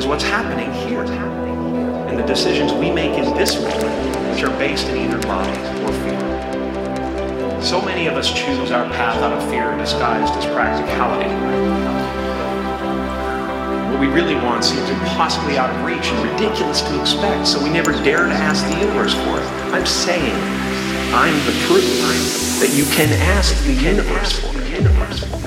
is what's happening here. And the decisions we make in this moment, which are based in either love or fear. So many of us choose our path out of fear disguised as practicality What we really want seems impossibly out of reach and ridiculous to expect, so we never dare to ask the universe for it. I'm saying I'm the proof that you can ask the universe for it.